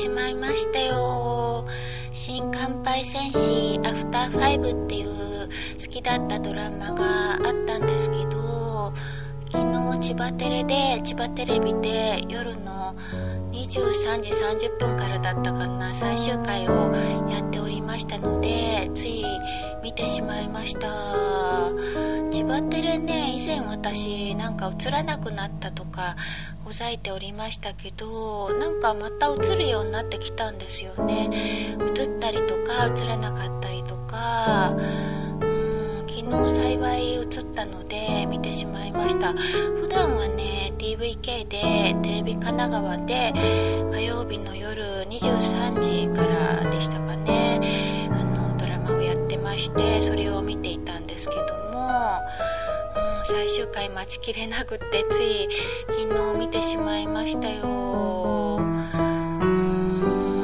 しまいましたよ。新乾杯戦士アフターファイブっていう好きだったドラマがあったんですけど昨日千葉テレで千葉テレビで夜の23時30分からだったかな最終回をやっておりましたのでつい見てしまいました。千葉テレね前私なんか映らなくなったとかほざいておりましたけどなんかまた映るようになってきたんですよね。映ったりとか映らなかったりとかうん昨日幸い映ったので見てしまいました。普段はね TVK でテレビ神奈川で火曜日の夜23時からでしたかね。あのドラマをやってましてそれを見ていたんですけども最終回待ちきれなくってつい昨日見てしまいましたよ。うん。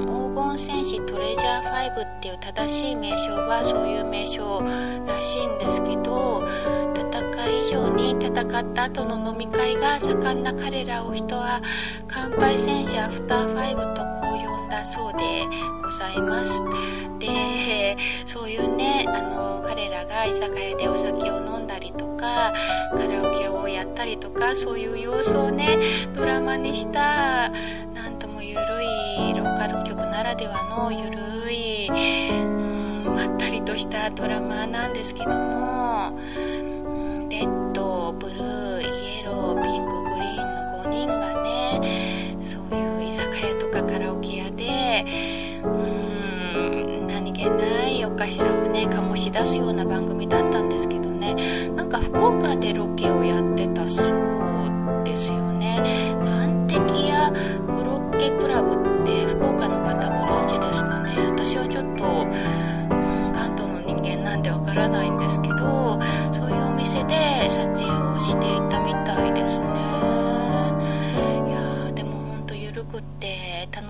黄金戦士トレジャー5っていう正しい名称はそういう名称らしいんですけど戦い以上に戦った後の飲み会が盛んな彼らを人は乾杯戦士アフターファイブとこう呼んだそうでございますでそういうねあの彼らが居酒屋でお酒を飲んだりとかカラオケをやったりとかそういう様子をねドラマにしたなんともゆるいローカル局ならではのゆるいうんまったりとしたドラマなんですけどもレッドブルーイエローピンクグリーンの5人がねそういう居酒屋とかカラオケ屋ないおかしさをね醸し出すような番組だったんですけどね。なんか福岡でロケをやってたそう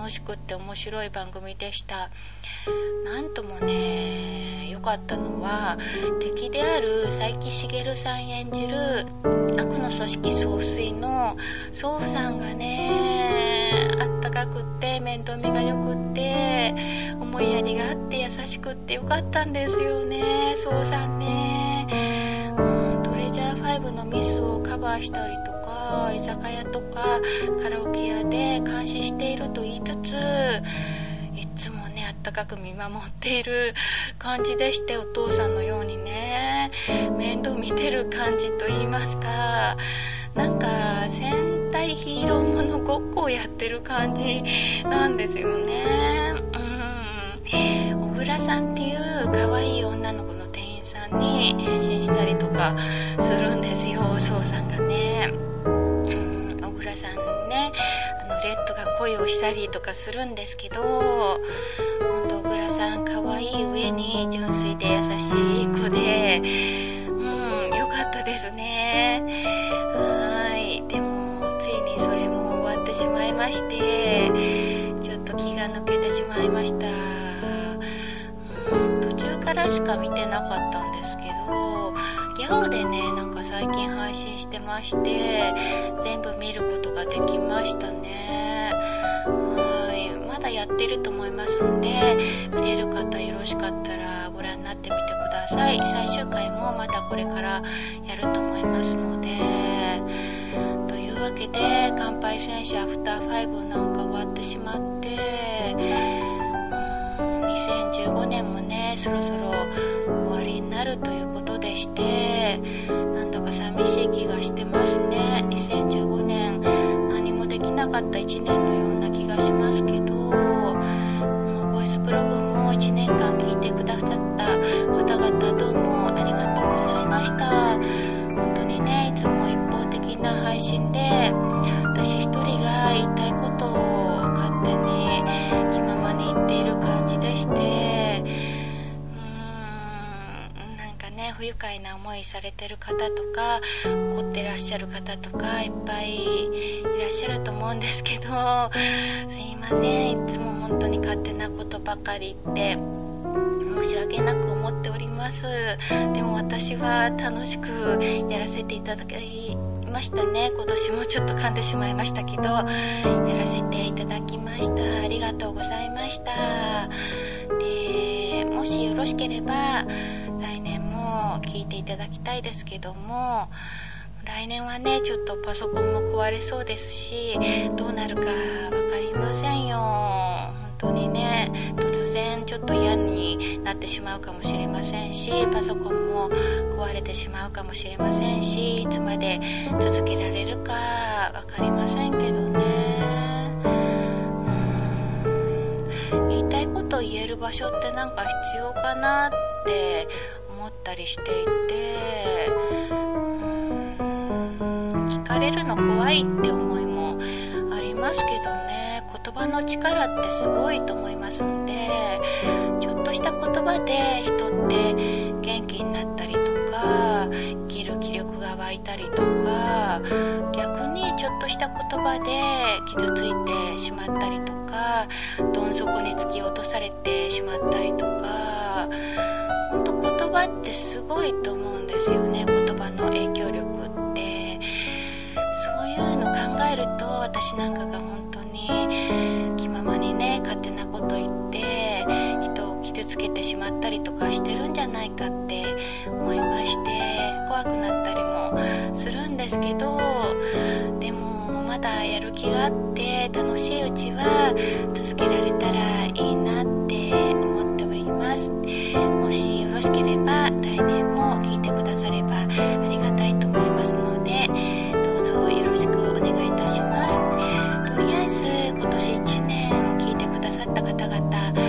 楽しくって面白い番組でした。なんともね良かったのは敵である佐伯茂さん演じる悪の組織総帥の祖父さんがねあったかくって面倒見がよくって思いやりがあって優しくってよかったんですよね宗さんね、うん、トレジャー5のミスをカバーしたりとか居酒屋とかカラオケ屋で監視していると言いつついつもねあったかく見守っている感じでしてお父さんのようにね面倒見てる感じと言いますかなんか戦隊ヒーローものごっこをやってる感じなんですよね。うん。小倉さんっていう可愛い女の子の店員さんに変身したりとかするんですよお父さんがね。恋をしたりとかするんですけど本当小倉さん可愛い上に純粋で優しい子でうん良かったですね。はい。でもついにそれも終わってしまいましてちょっと気が抜けてしまいました。うん途中からしか見てなかったんですけどギャオでねなんか最近配信してまして全部ますんで見れる方よろしかったらご覧になってみてください。最終回もまたこれからやると思いますのでというわけで「乾杯戦士アフター5」なんか終わってしまって2015年もねそろそろ終わりになるということでしてなんだか寂しい気がしてますね。2015年何もできなかった1年のような気がしますけど。不愉快な思いされてる方とか怒ってらっしゃる方とかいっぱいいらっしゃると思うんですけどすいません。いつも本当に勝手なことばかり言って申し訳なく思っております。でも私は楽しくやらせていただきましたね。今年もちょっと噛んでしまいましたけどやらせていただきました。ありがとうございました。でもしよろしければ聞いていただきたいですけども来年はねちょっとパソコンも壊れそうですしどうなるか分かりませんよ。本当にね突然ちょっと嫌になってしまうかもしれませんしパソコンも壊れてしまうかもしれませんしいつまで続けられるか分かりませんけどね。うん。言いたいこと言える場所ってなんか必要かなってったりしていて聞かれるの怖いって思いもありますけどね。言葉の力ってすごいと思いますんでちょっとした言葉で人って元気になったりとか生きる気力が湧いたりとか逆にちょっとした言葉で傷ついてしまったりとかどん底に突き落とされてしまったりとか葉ってすごいと思うんですよね言葉の影響力って。そういうの考えると私なんかが本当に気ままにね勝手なこと言って人を傷つけてしまったりとかしてるんじゃないかって思いまして怖くなったりもするんですけどでもまだやる気があって楽しいうちは続けられたらいい方々。